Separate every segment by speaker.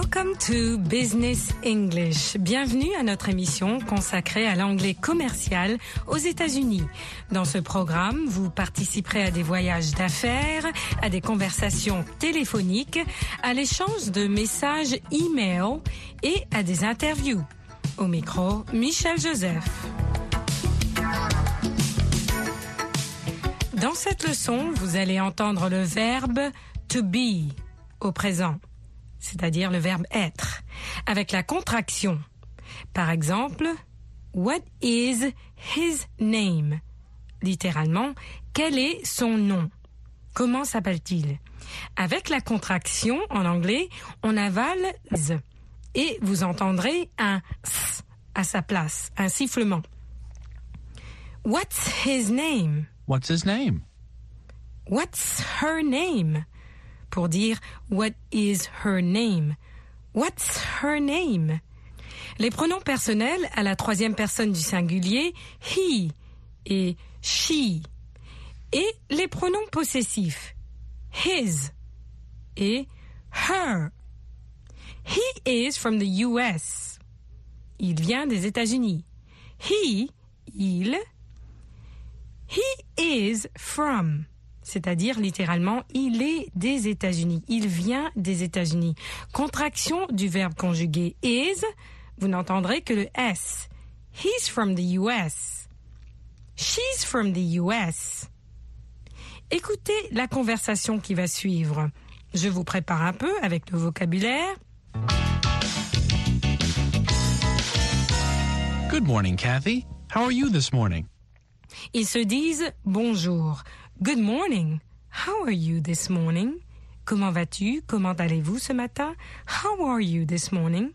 Speaker 1: Welcome to Business English. Bienvenue à notre émission consacrée à l'anglais commercial aux États-Unis. Dans ce programme, vous participerez à des voyages d'affaires, à des conversations téléphoniques, à l'échange de messages e-mail et à des interviews. Au micro, Michel Joseph. Dans cette leçon, vous allez entendre le verbe to be au présent c'est-à-dire le verbe être, avec la contraction. Par exemple, What is his name? Littéralement, quel est son nom? Comment s'appelle-t-il? Avec la contraction en anglais, on avale z et vous entendrez un s à sa place, un sifflement. What's his name?
Speaker 2: What's his name?
Speaker 1: What's her name? Pour dire What is her name? What's her name? Les pronoms personnels à la troisième personne du singulier, he et she. Et les pronoms possessifs, his et her. He is from the US. Il vient des États-Unis. He, il. He is from c'est-à-dire littéralement il est des États-Unis, il vient des États-Unis. Contraction du verbe conjugué is, vous n'entendrez que le S. He's from the US. She's from the US. Écoutez la conversation qui va suivre. Je vous prépare un peu avec le vocabulaire.
Speaker 2: Good morning, Kathy. How are you this morning?
Speaker 1: Ils se disent bonjour. Good morning. How are you this morning? Comment vas-tu? Comment allez-vous ce matin? How are you this morning?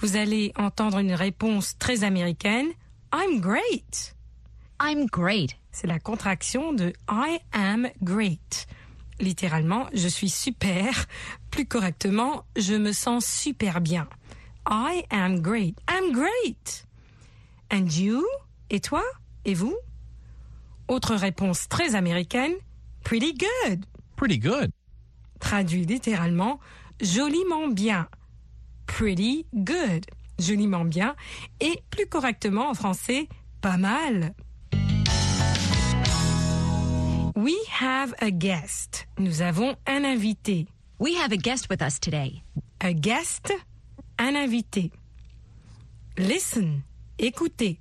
Speaker 1: Vous allez entendre une réponse très américaine. I'm great.
Speaker 3: I'm great.
Speaker 1: C'est la contraction de I am great. Littéralement, je suis super. Plus correctement, je me sens super bien. I am great. I'm great. And you? Et toi? Et vous? Autre réponse très américaine, pretty good.
Speaker 2: Pretty good.
Speaker 1: Traduit littéralement, joliment bien. Pretty good. Joliment bien. Et plus correctement en français, pas mal. We have a guest. Nous avons un invité.
Speaker 3: We have a guest with us today.
Speaker 1: A guest, un invité. Listen, écoutez.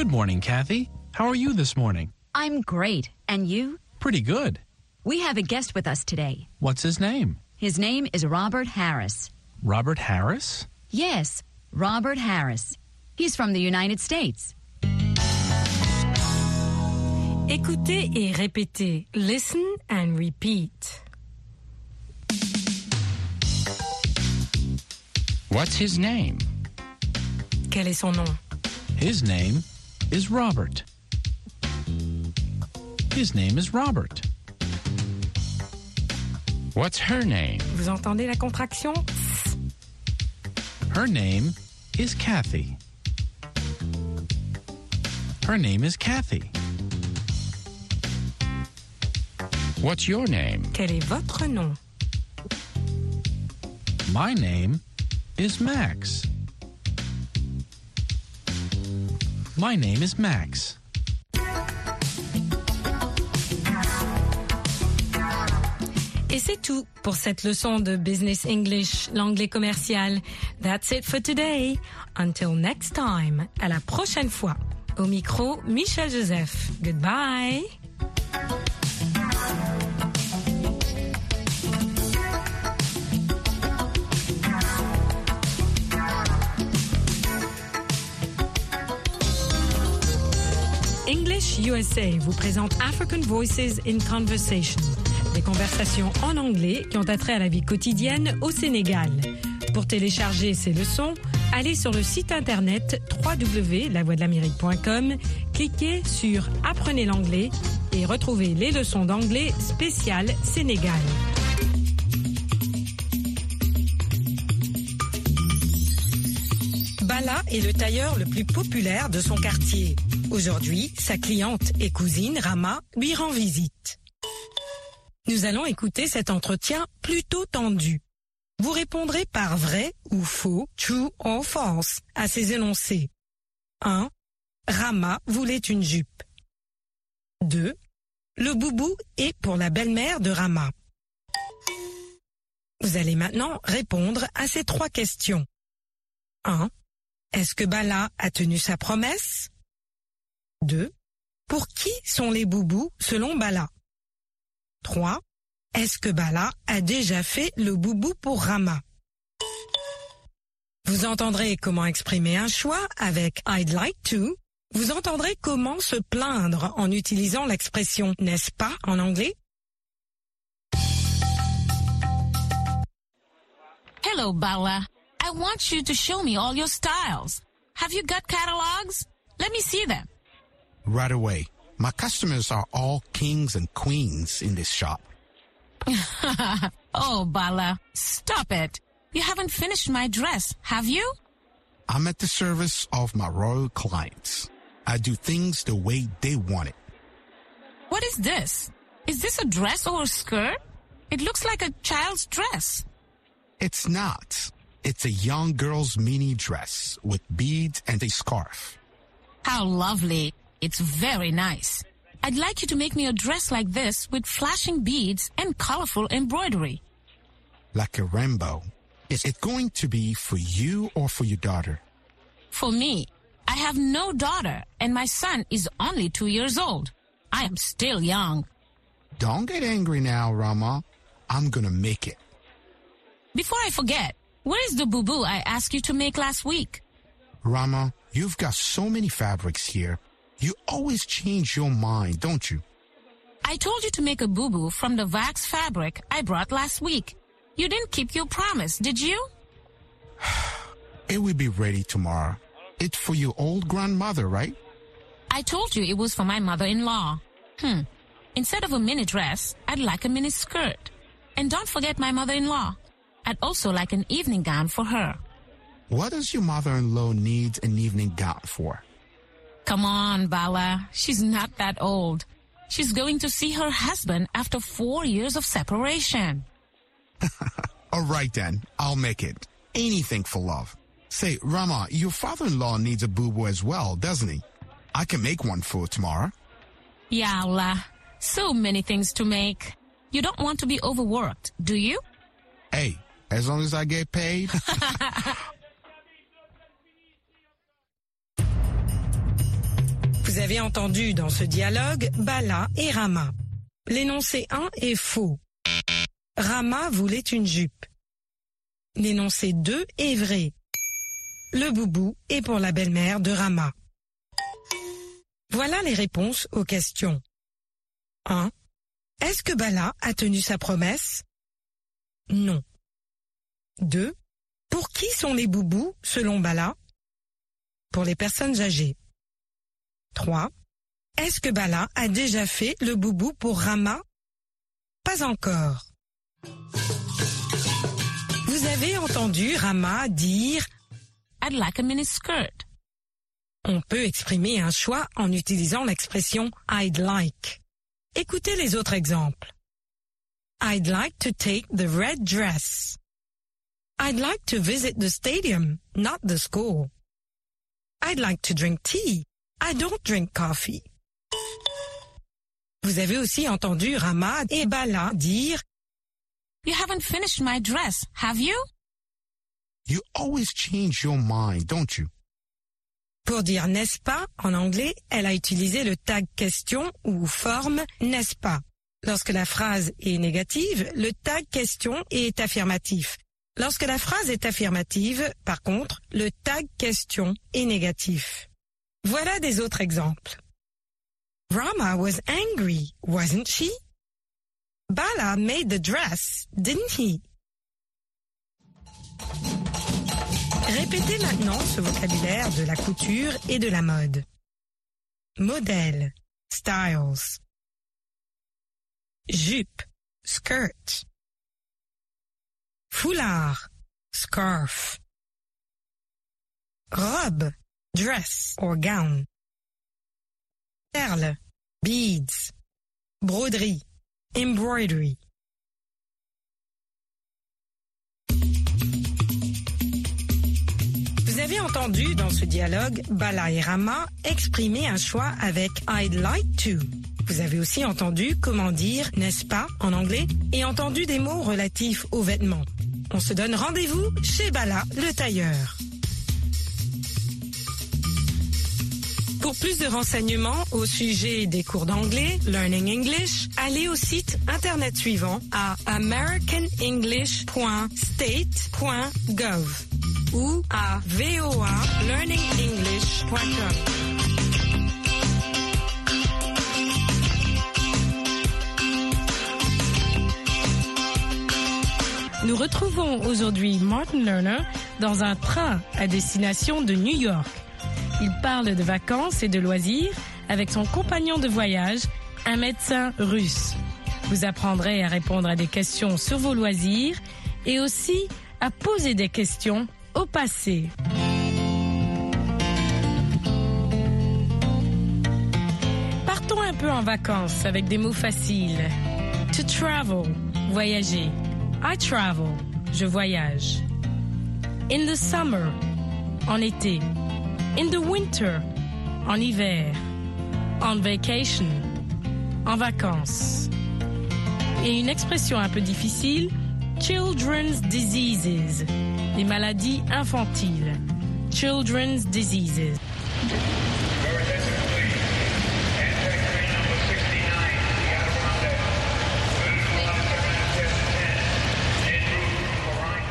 Speaker 2: Good morning, Kathy. How are you this morning?
Speaker 3: I'm great. And you?
Speaker 2: Pretty good.
Speaker 3: We have a guest with us today.
Speaker 2: What's his name?
Speaker 3: His name is Robert Harris.
Speaker 2: Robert Harris?
Speaker 3: Yes, Robert Harris. He's from the United States.
Speaker 1: Écoutez et répétez. Listen and repeat.
Speaker 4: What's his name?
Speaker 1: Quel est son nom?
Speaker 2: His name is Robert. His name is Robert.
Speaker 4: What's her name?
Speaker 1: Vous entendez la contraction?
Speaker 2: Her name is Kathy. Her name is Kathy.
Speaker 4: What's your name?
Speaker 1: Quel est votre nom?
Speaker 2: My name is Max. My name is Max.
Speaker 1: Et c'est tout pour cette leçon de Business English, l'anglais commercial. That's it for today. Until next time. À la prochaine fois. Au micro, Michel Joseph. Goodbye. English USA vous présente African Voices in Conversation, des conversations en anglais qui ont attrait à la vie quotidienne au Sénégal. Pour télécharger ces leçons, allez sur le site internet www.lavoixdelamérique.com, cliquez sur Apprenez l'anglais et retrouvez les leçons d'anglais spéciales Sénégal. Bala est le tailleur le plus populaire de son quartier. Aujourd'hui, sa cliente et cousine, Rama, lui rend visite. Nous allons écouter cet entretien plutôt tendu. Vous répondrez par vrai ou faux, true or false, à ces énoncés. 1. Rama voulait une jupe. 2. Le boubou est pour la belle-mère de Rama. Vous allez maintenant répondre à ces trois questions. 1. Est-ce que Bala a tenu sa promesse? 2. Pour qui sont les boubous selon Bala? 3. Est-ce que Bala a déjà fait le boubou pour Rama? Vous entendrez comment exprimer un choix avec I'd like to. Vous entendrez comment se plaindre en utilisant l'expression n'est-ce pas en anglais?
Speaker 5: Hello, Bala. I want you to show me all your styles. Have you got catalogs? Let me see them.
Speaker 6: Right away. My customers are all kings and queens in this shop.
Speaker 5: oh, Bala, stop it. You haven't finished my dress, have you?
Speaker 6: I'm at the service of my royal clients. I do things the way they want it.
Speaker 5: What is this? Is this a dress or a skirt? It looks like a child's dress.
Speaker 6: It's not. It's a young girl's mini dress with beads and a scarf.
Speaker 5: How lovely. It's very nice. I'd like you to make me a dress like this with flashing beads and colorful embroidery.
Speaker 6: Like a rainbow. Is it going to be for you or for your daughter?
Speaker 5: For me, I have no daughter and my son is only two years old. I am still young.
Speaker 6: Don't get angry now, Rama. I'm gonna make it.
Speaker 5: Before I forget, where is the boubou I asked you to make last week?
Speaker 6: Rama, you've got so many fabrics here. You always change your mind, don't you?
Speaker 5: I told you to make a boubou from the wax fabric I brought last week. You didn't keep your promise, did you?
Speaker 6: It will be ready tomorrow. It's for your old grandmother, right?
Speaker 5: I told you it was for my mother-in-law. Hmm. Instead of a mini dress, I'd like a mini skirt. And don't forget my mother-in-law. I'd also like an evening gown for her.
Speaker 6: What does your mother-in-law need an evening gown for?
Speaker 5: Come on, Bala. She's not that old. She's going to see her husband after four years of separation.
Speaker 6: All right then, I'll make it. Anything for love. Say, Rama, your father-in-law needs a boubou as well, doesn't he? I can make one for tomorrow.
Speaker 5: Ya Allah. So many things to make. You don't want to be overworked, do you?
Speaker 6: Hey, as long as I get paid.
Speaker 1: Vous avez entendu dans ce dialogue Bala et Rama. L'énoncé 1 est faux. Rama voulait une jupe. L'énoncé 2 est vrai. Le boubou est pour la belle-mère de Rama. Voilà les réponses aux questions. 1. Est-ce que Bala a tenu sa promesse? Non. 2. Pour qui sont les boubous selon Bala? Pour les personnes âgées. 3. Est-ce que Bala a déjà fait le boubou pour Rama? Pas encore. Vous avez entendu Rama dire
Speaker 5: I'd like a mini skirt.
Speaker 1: On peut exprimer un choix en utilisant l'expression I'd like. Écoutez les autres exemples. I'd like to take the red dress. I'd like to visit the stadium, not the school. I'd like to drink tea. I don't drink coffee. Vous avez aussi entendu Rama et Bala dire
Speaker 5: You haven't finished my dress, have you?
Speaker 6: you always change your mind, don't you?
Speaker 1: Pour dire n'est-ce pas, en anglais, elle a utilisé le tag question ou forme n'est-ce pas. Lorsque la phrase est négative, le tag question est affirmatif. Lorsque la phrase est affirmative, par contre, le tag question est négatif. Voilà des autres exemples. Rama was angry, wasn't she? Bala made the dress, didn't he? Répétez maintenant ce vocabulaire de la couture et de la mode. Modèle, styles. Jupe, skirt. Foulard, scarf. Robe, dress or gown. Perles, beads. Broderie,
Speaker 7: embroidery. Vous avez entendu dans ce dialogue Bala et Rama exprimer un choix avec I'd like to. Vous avez aussi entendu comment dire n'est-ce pas en anglais et entendu des mots relatifs aux vêtements. On se donne rendez-vous chez Bala le tailleur. Pour plus de renseignements au sujet des cours d'anglais, Learning English, allez au site internet suivant à americanenglish.state.gov ou à voalearningenglish.com. Nous retrouvons aujourd'hui Martin Lerner dans un train à destination de New York. Il parle de vacances et de loisirs avec son compagnon de voyage, un médecin russe. Vous apprendrez à répondre à des questions sur vos loisirs et aussi à poser des questions au passé. Partons un peu en vacances avec des mots faciles. To travel, voyager. I travel, je voyage. In the summer, en été. In the winter, en hiver. On vacation, en vacances. Et une expression un peu difficile, children's diseases, les maladies infantiles. Children's diseases.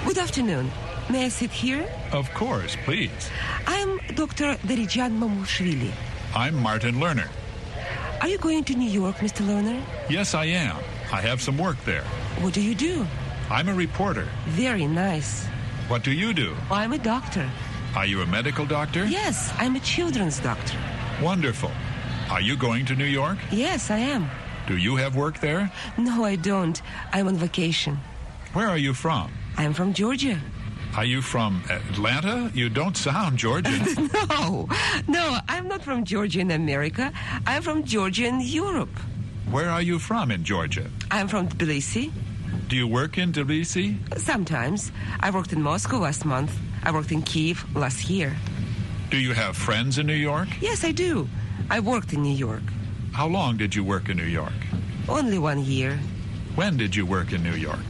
Speaker 8: Good afternoon. May I sit here?
Speaker 9: Of course, please.
Speaker 8: I'm Dr. Derijan Mamushvili.
Speaker 9: I'm Martin Lerner.
Speaker 8: Are you going to New York, Mr. Lerner?
Speaker 9: Yes, I am. I have some work there.
Speaker 8: What do you do?
Speaker 9: I'm a reporter.
Speaker 8: Very nice.
Speaker 9: What do you do?
Speaker 8: Oh, I'm a doctor.
Speaker 9: Are you a medical doctor?
Speaker 8: Yes, I'm a children's doctor.
Speaker 9: Wonderful. Are you going to New York?
Speaker 8: Yes, I am.
Speaker 9: Do you have work there?
Speaker 8: No, I don't. I'm on vacation.
Speaker 9: Where are you from?
Speaker 8: I'm from Georgia.
Speaker 9: Are you from Atlanta? You don't sound Georgian.
Speaker 8: No, no, I'm not from Georgia in America. I'm from Georgia in Europe.
Speaker 9: Where are you from in Georgia?
Speaker 8: I'm from Tbilisi.
Speaker 9: Do you work in Tbilisi?
Speaker 8: Sometimes. I worked in Moscow last month. I worked in Kiev last year.
Speaker 9: Do you have friends in New York?
Speaker 8: Yes, I do. I worked in New York.
Speaker 9: How long did you work in New York?
Speaker 8: Only one year.
Speaker 9: When did you work in New York?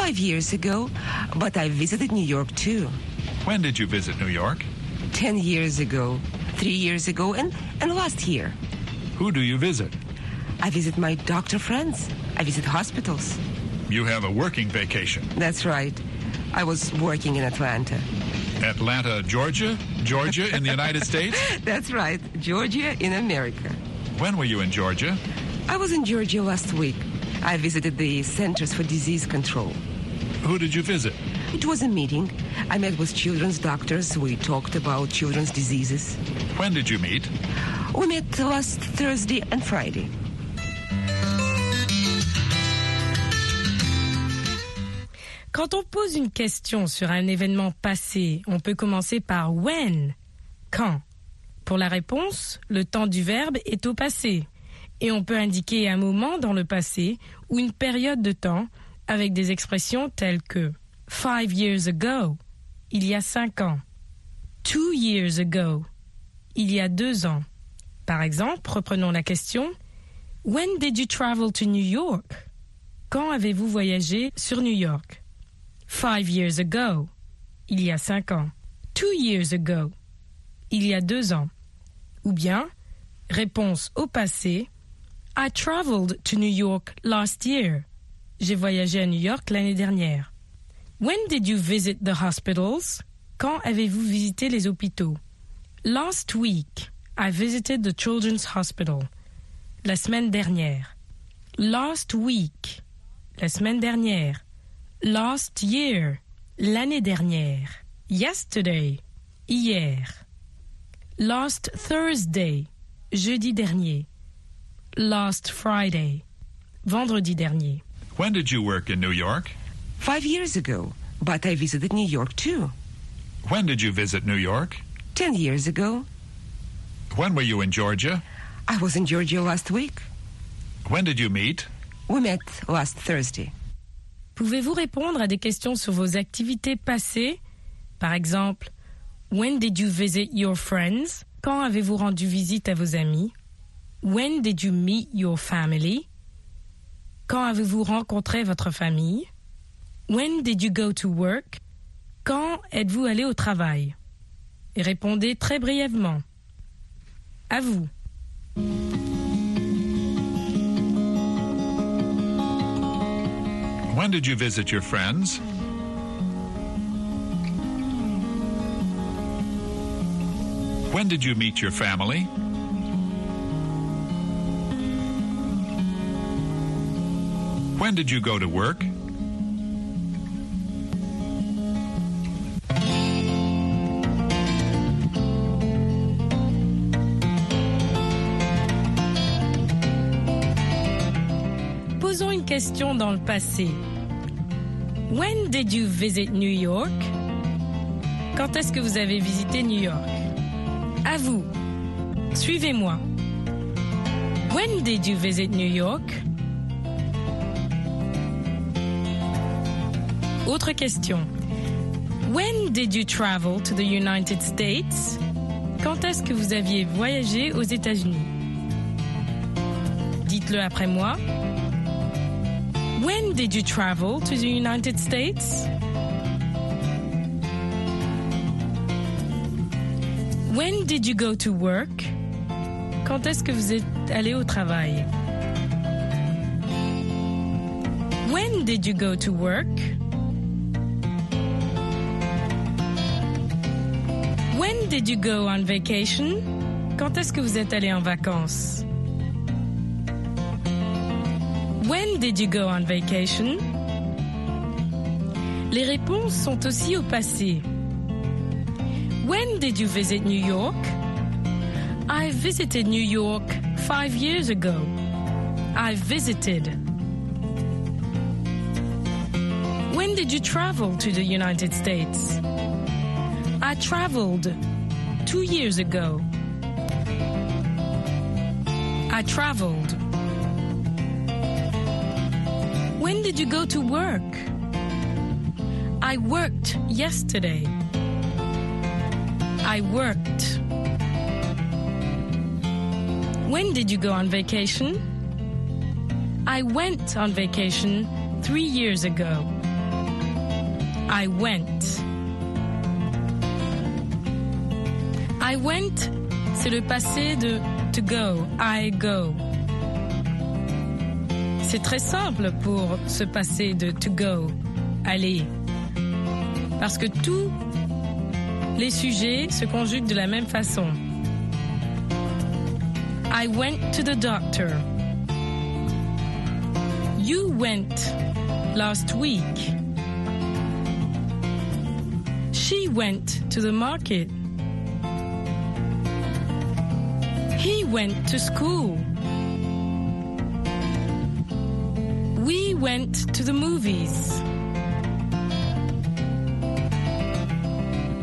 Speaker 8: Five years ago, but I visited New York too.
Speaker 9: When did you visit New York?
Speaker 8: Ten years ago, three years ago, and, and last year.
Speaker 9: Who do you visit?
Speaker 8: I visit my doctor friends. I visit hospitals.
Speaker 9: You have a working vacation.
Speaker 8: That's right. I was working in Atlanta.
Speaker 9: Atlanta, Georgia? Georgia in the United States?
Speaker 8: That's right. Georgia in America.
Speaker 9: When were you in Georgia?
Speaker 8: I was in Georgia last week. I visited the Centers for Disease Control.
Speaker 9: Who did you visit?
Speaker 8: It was a meeting. I met with children's doctors. We talked about children's diseases.
Speaker 9: When did you meet?
Speaker 8: We met last Thursday and Friday.
Speaker 7: Quand on pose une question sur un événement passé, on peut commencer par when, quand. Pour la réponse, le temps du verbe est au passé. Et on peut indiquer un moment dans le passé ou une période de temps avec des expressions telles que five years ago, il y a cinq ans. Two years ago, il y a deux ans. Par exemple, reprenons la question When did you travel to New York? Quand avez-vous voyagé sur New York? Five years ago, il y a cinq ans. Two years ago, il y a deux ans. Ou bien, réponse au passé, I traveled to New York last year. J'ai voyagé à New York l'année dernière. When did you visit the hospitals? Quand avez-vous visité les hôpitaux? Last week, I visited the Children's Hospital. La semaine dernière. Last week, la semaine dernière. Last year, l'année dernière. Yesterday, hier. Last Thursday, jeudi dernier. Last Friday, vendredi dernier.
Speaker 9: When did you work in New York?
Speaker 8: Five years ago, but I visited New York too.
Speaker 9: When did you visit New York?
Speaker 8: Ten years ago.
Speaker 9: When were you in Georgia?
Speaker 8: I was in Georgia last week.
Speaker 9: When did you meet?
Speaker 8: We met last Thursday.
Speaker 7: Pouvez-vous répondre à des questions sur vos activités passées? Par exemple, When did you visit your friends? Quand avez-vous rendu visite à vos amis? When did you meet your family? Quand avez-vous rencontré votre famille? When did you go to work? Quand êtes-vous allé au travail? Et répondez très brièvement. À vous.
Speaker 9: When did you visit your friends? When did you meet your family? When did you go to work?
Speaker 7: Posons une question dans le passé. When did you visit New York? Quand est-ce que vous avez visité New York? À vous. Suivez-moi. When did you visit New York? Autre question. When did you travel to the United States? Quand est-ce que vous aviez voyagé aux États-Unis? Dites-le après moi. When did you travel to the United States? When did you go to work? Quand est-ce que vous êtes allé au travail? When did you go to work? When did you go on vacation? Quand est-ce que vous êtes allé en vacances? When did you go on vacation? Les réponses sont aussi au passé. When did you visit New York? I visited New York five years ago. I visited. When did you travel to the United States? I traveled two years ago. I traveled. When did you go to work? I worked yesterday. I worked. When did you go on vacation? I went on vacation three years ago. I went. I went, c'est le passé de to go. I go. C'est très simple pour ce passé de to go, aller. Parce que tous les sujets se conjuguent de la même façon. I went to the doctor. You went last week. She went to the market. Went to school. We went to the movies.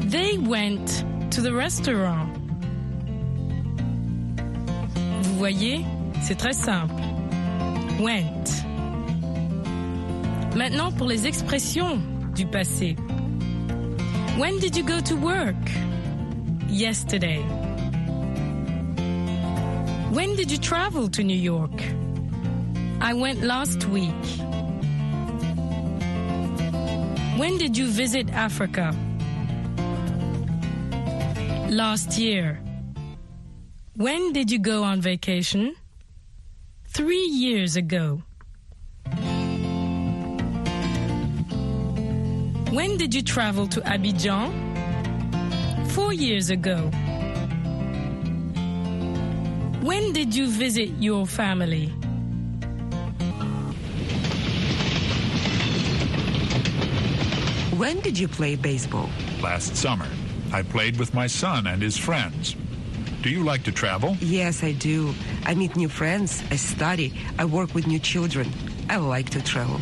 Speaker 7: They went to the restaurant. Vous voyez, c'est très simple. Went. Maintenant pour les expressions du passé. When did you go to work? Yesterday. When did you travel to New York? I went last week. When did you visit Africa? Last year. When did you go on vacation? Three years ago. When did you travel to Abidjan? Four years ago. When did you visit your family?
Speaker 8: When did you play baseball?
Speaker 9: Last summer. I played with my son and his friends. Do you like to travel?
Speaker 8: Yes, I do. I meet new friends. I study. I work with new children. I like to travel.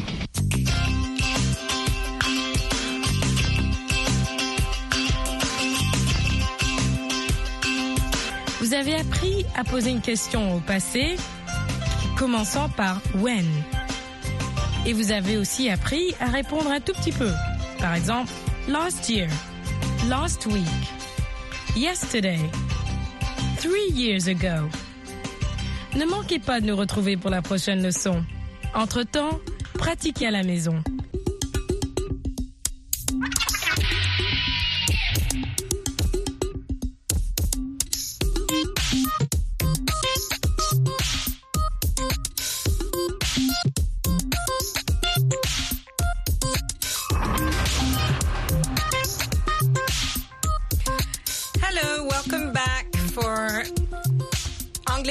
Speaker 7: Vous avez appris à poser une question au passé, commençant par when.
Speaker 1: Et vous avez aussi appris à répondre un tout petit peu. Par exemple, last year, last week, yesterday, three years ago. Ne manquez pas de nous retrouver pour la prochaine leçon. Entre-temps, pratiquez à la maison.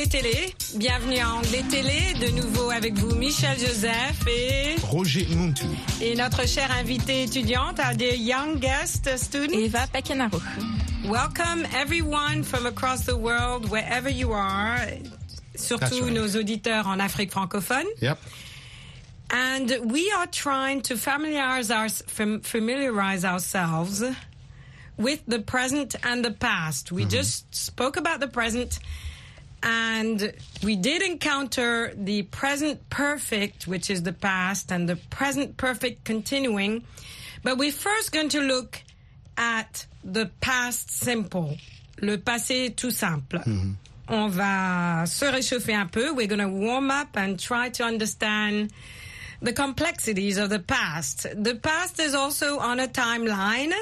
Speaker 1: Anglais Télé. Bienvenue à Anglais Télé, de nouveau avec vous Michel Joseph et,
Speaker 6: Roger Muntu.
Speaker 1: et notre chère invitée étudiante, our dear young guest student.
Speaker 10: Eva Pekenaro.
Speaker 1: Welcome everyone from across the world, wherever you are, surtout
Speaker 6: right.
Speaker 1: nos auditeurs en Afrique francophone.
Speaker 6: Yep.
Speaker 1: And we are trying to familiarize, our, fam- familiarize ourselves with the present and the past. We just spoke about the present and we did encounter the present perfect, which is the past, and the present perfect continuing. But we're first going to look at the past simple, le passé tout simple. Mm-hmm. On va se réchauffer un peu. We're going to warm up and try to understand the complexities of the past. The past is also on a timeline.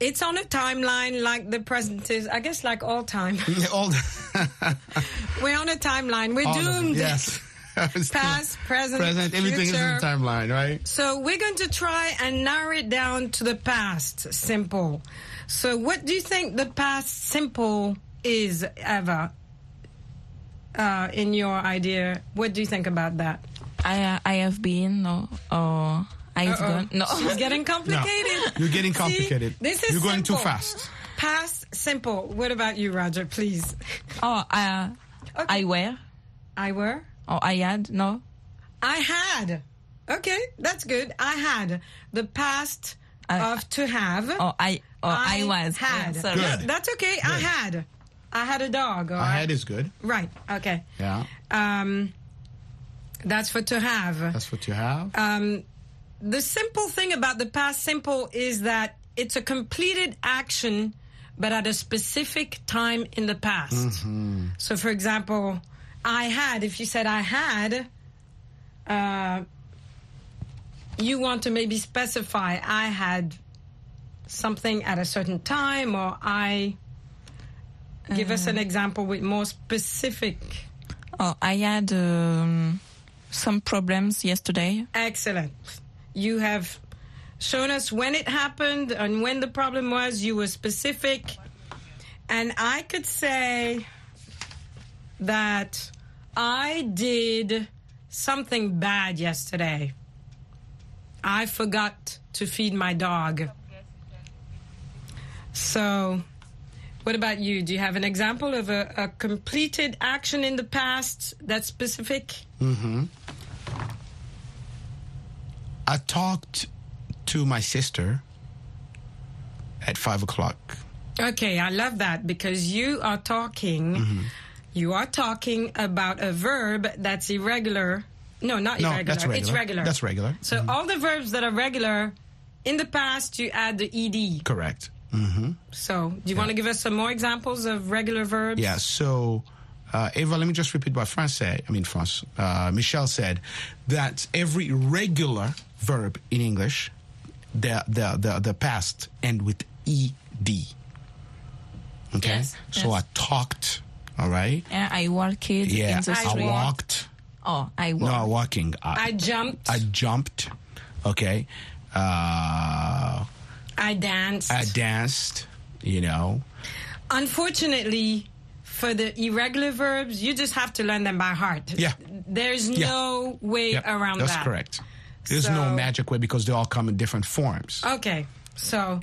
Speaker 1: It's on a timeline like the present is, I guess, like all time.
Speaker 6: All,
Speaker 1: We're on a timeline. We're
Speaker 6: all of them,
Speaker 1: doomed.
Speaker 6: Yes.
Speaker 1: Past, present,
Speaker 6: Present, everything is in
Speaker 1: future.
Speaker 6: the timeline, right?
Speaker 1: So we're going to try and narrow it down to the past simple. So what do you think the past simple is, Eva Uh, in your idea, what do you think about that?
Speaker 10: I uh, I have been no or I've
Speaker 1: Uh-oh.
Speaker 10: gone no.
Speaker 1: It's getting complicated.
Speaker 6: You're getting
Speaker 1: See,
Speaker 6: complicated.
Speaker 1: this is
Speaker 6: You're going too fast.
Speaker 1: Past simple. What about you, Roger? Please.
Speaker 10: oh, I I wear
Speaker 1: I were.
Speaker 10: Oh, I had no.
Speaker 1: I had. Okay, that's good. I had the past
Speaker 10: I-
Speaker 1: of to have.
Speaker 10: Or I or I, was
Speaker 1: had.
Speaker 10: Yeah, sorry.
Speaker 6: Good.
Speaker 1: That's okay. I had. I had a dog. Or
Speaker 6: I had is good.
Speaker 1: Right. Okay.
Speaker 6: Yeah.
Speaker 1: Um, that's for to have.
Speaker 6: That's what you have.
Speaker 1: Um, the simple thing about the past simple is that it's a completed action, but at a specific time in the past. So, for example, I had, if you said I had, uh, you want to maybe specify I had something at a certain time, or I give us an example with more specific.
Speaker 10: Oh, I had um, some problems yesterday.
Speaker 1: Excellent. You have shown us when it happened and when the problem was. You were specific. And I could say that I did something bad yesterday. I forgot to feed my dog. So, what about you? Do you have an example of a, a completed action in the past that's specific? Mm-hmm.
Speaker 6: I talked to my sister at five o'clock.
Speaker 1: Okay, I love that because you are talking
Speaker 6: Mm-hmm.
Speaker 1: you are talking about a verb that's irregular. No, not
Speaker 6: No,
Speaker 1: irregular.
Speaker 6: that's regular.
Speaker 1: It's regular.
Speaker 6: That's regular. Mm-hmm.
Speaker 1: So all the verbs that are regular in the past you add the ed.
Speaker 6: Correct. Mhm.
Speaker 1: So, do you want to give us some more examples of regular verbs?
Speaker 6: Yeah. So, uh, Eva, let me just repeat what France said. I mean, France. Uh, Michel said that every regular verb in English, the the the, the past end with ed. Okay.
Speaker 10: Yes,
Speaker 6: So
Speaker 10: yes.
Speaker 6: I talked. All right.
Speaker 10: Yeah, I walked
Speaker 6: Yeah. I walked.
Speaker 10: Oh, I walked.
Speaker 6: No, walking. I,
Speaker 1: I jumped.
Speaker 6: I jumped. Okay. Uh,
Speaker 1: I danced.
Speaker 6: I danced. You know.
Speaker 1: Unfortunately, for the irregular verbs, you just have to learn them by heart.
Speaker 6: Yeah.
Speaker 1: There's
Speaker 6: Yeah.
Speaker 1: no way
Speaker 6: Yep,
Speaker 1: around
Speaker 6: That's
Speaker 1: that.
Speaker 6: correct. There's no magic way because they all come in different forms.
Speaker 1: Okay, so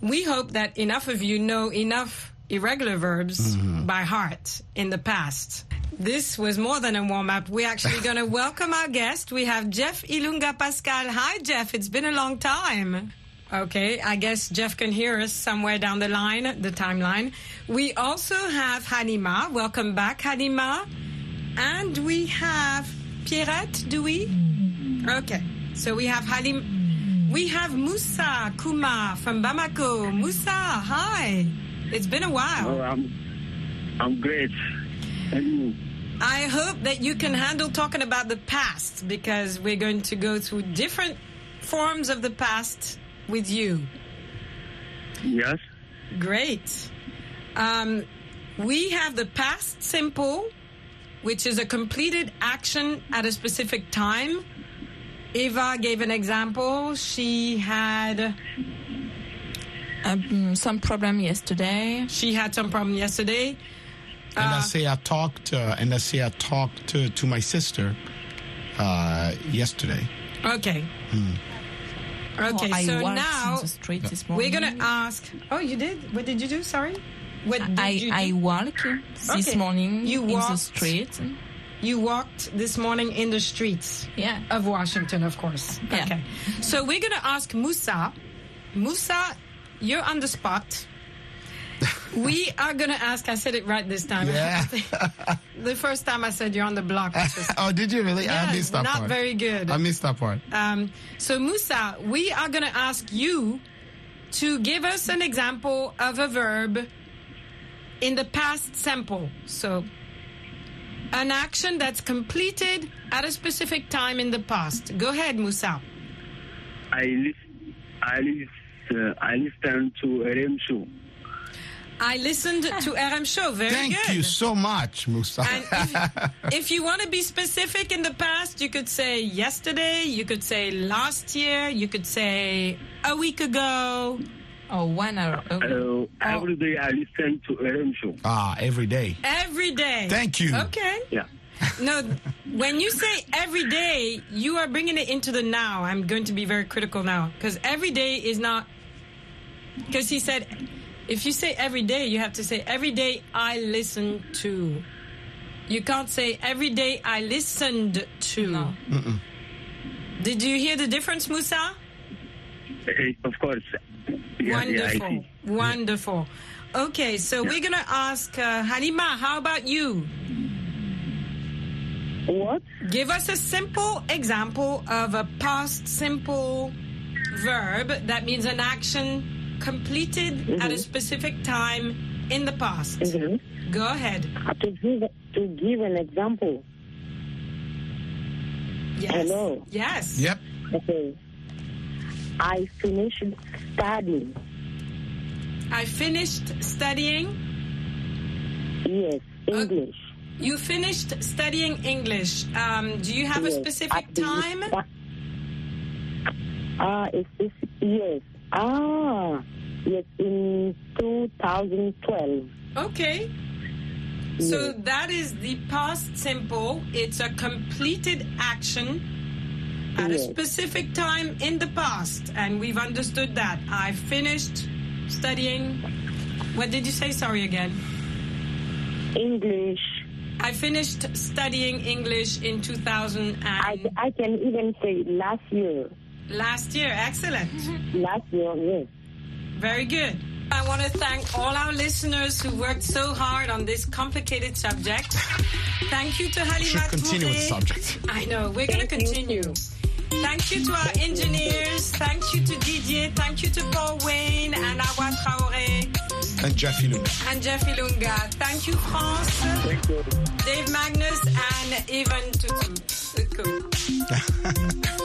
Speaker 1: we hope that enough of you know enough irregular verbs
Speaker 6: Mm-hmm.
Speaker 1: by heart in the past. This was more than a warm up. We're actually going to welcome our guest. We have Jeff Ilunga Pascal. Hi, Jeff. It's been a long time. Okay, I guess Jeff can hear us somewhere down the line, the timeline. We also have Hanima. Welcome back, Hanima. And we have Pierrette, do we? Okay. So we have Halim. We have Musa Kuma from Bamako. Musa, hi. It's been a while.
Speaker 11: Oh, I'm, I'm great. And you?
Speaker 1: I hope that you can handle talking about the past because we're going to go through different forms of the past with you.
Speaker 11: Yes.
Speaker 1: Great. Um, we have the past simple, which is a completed action at a specific time. Eva gave an example. She had
Speaker 10: Um, some problem yesterday.
Speaker 1: she had some problem yesterday.
Speaker 6: And I
Speaker 1: Uh,
Speaker 6: say I talked, uh, and I say I talked to, to my sister uh, yesterday.
Speaker 1: Okay. Okay.
Speaker 10: Oh,
Speaker 1: so
Speaker 10: walked
Speaker 1: now
Speaker 10: in the street this
Speaker 1: we're gonna ask. Oh, you did? What did you do? Sorry. What did
Speaker 10: I
Speaker 1: you
Speaker 10: I
Speaker 1: do?
Speaker 10: walk this
Speaker 1: Okay.
Speaker 10: morning
Speaker 1: You
Speaker 10: in the
Speaker 1: walked.
Speaker 10: street.
Speaker 1: You walked this morning in the streets
Speaker 10: Yeah.
Speaker 1: of Washington, of course.
Speaker 10: Yeah.
Speaker 1: Okay. So we're going to ask Musa. Musa, you're on the spot. we are going to ask, I said it right this time.
Speaker 6: Yeah.
Speaker 1: the first time I said you're on the block. which
Speaker 6: oh, did you really?
Speaker 1: Yeah,
Speaker 6: I missed that
Speaker 1: not
Speaker 6: part.
Speaker 1: Not very good.
Speaker 6: I missed that part.
Speaker 1: Um, so, Musa, we are going to ask you to give us an example of a verb in the past simple. So, an action that's completed at a specific time in the past. Go ahead, Musa.
Speaker 11: I lis- I lis- uh, I listened to RM show.
Speaker 1: I listened to RM show. Very
Speaker 6: Thank
Speaker 1: good.
Speaker 6: you so much, Musa.
Speaker 1: And if, if you want to be specific in the past, you could say yesterday, you could say last year, you could say a week ago.
Speaker 10: Oh, one hour ago.
Speaker 11: Uh, every day I listen to RM show.
Speaker 6: ah, every day.
Speaker 1: Every day.
Speaker 6: Thank you.
Speaker 1: Okay.
Speaker 11: Yeah.
Speaker 1: No, when you say every day, you are bringing it into the now. I'm going to be very critical now because every day is not. Because he said, if you say every day, you have to say every day I listen to. You can't say every day I listened to.
Speaker 10: No.
Speaker 1: Did you hear the difference, Musa?
Speaker 11: Uh, of course. Yeah, yeah,
Speaker 1: Wonderful.
Speaker 11: see.
Speaker 1: Wonderful. Okay, so we're going to ask uh, Halima, how about you?
Speaker 12: What?
Speaker 1: Give us a simple example of a past simple verb that means an action completed at a specific time in the past.
Speaker 12: Mm-hmm.
Speaker 1: Go ahead.
Speaker 12: To give to give an example.
Speaker 1: Yes.
Speaker 12: Hello.
Speaker 1: Yes.
Speaker 6: Yep.
Speaker 12: Okay. I finished studying.
Speaker 1: I finished studying.
Speaker 12: Yes, English.
Speaker 1: You finished studying English. Um, do you have a specific time?
Speaker 12: Ah, it's, it's, yes. Ah, yes, in 2012.
Speaker 1: Okay. So that is the past simple. It's a completed action at a specific time in the past. And we've understood that. I finished studying. What did you say? Sorry again.
Speaker 12: English.
Speaker 1: I finished studying English in 2000 and
Speaker 12: I, I can even say last year.
Speaker 1: last year. Excellent.
Speaker 12: Last year, yes.
Speaker 1: Very good. I want to thank all our listeners who worked so hard on this complicated subject. Thank you to Halima
Speaker 6: Should continue with the subject.
Speaker 1: I know, we're going to continue. Thank you to our engineers. Thank you to Didier. Thank you to Paul Wayne and Awa Traore
Speaker 6: And Jeffy Luna.
Speaker 1: and Jeff Ilunga. Thank you, France,
Speaker 11: Thank you.
Speaker 1: Dave Magnus, and Evan Tutu.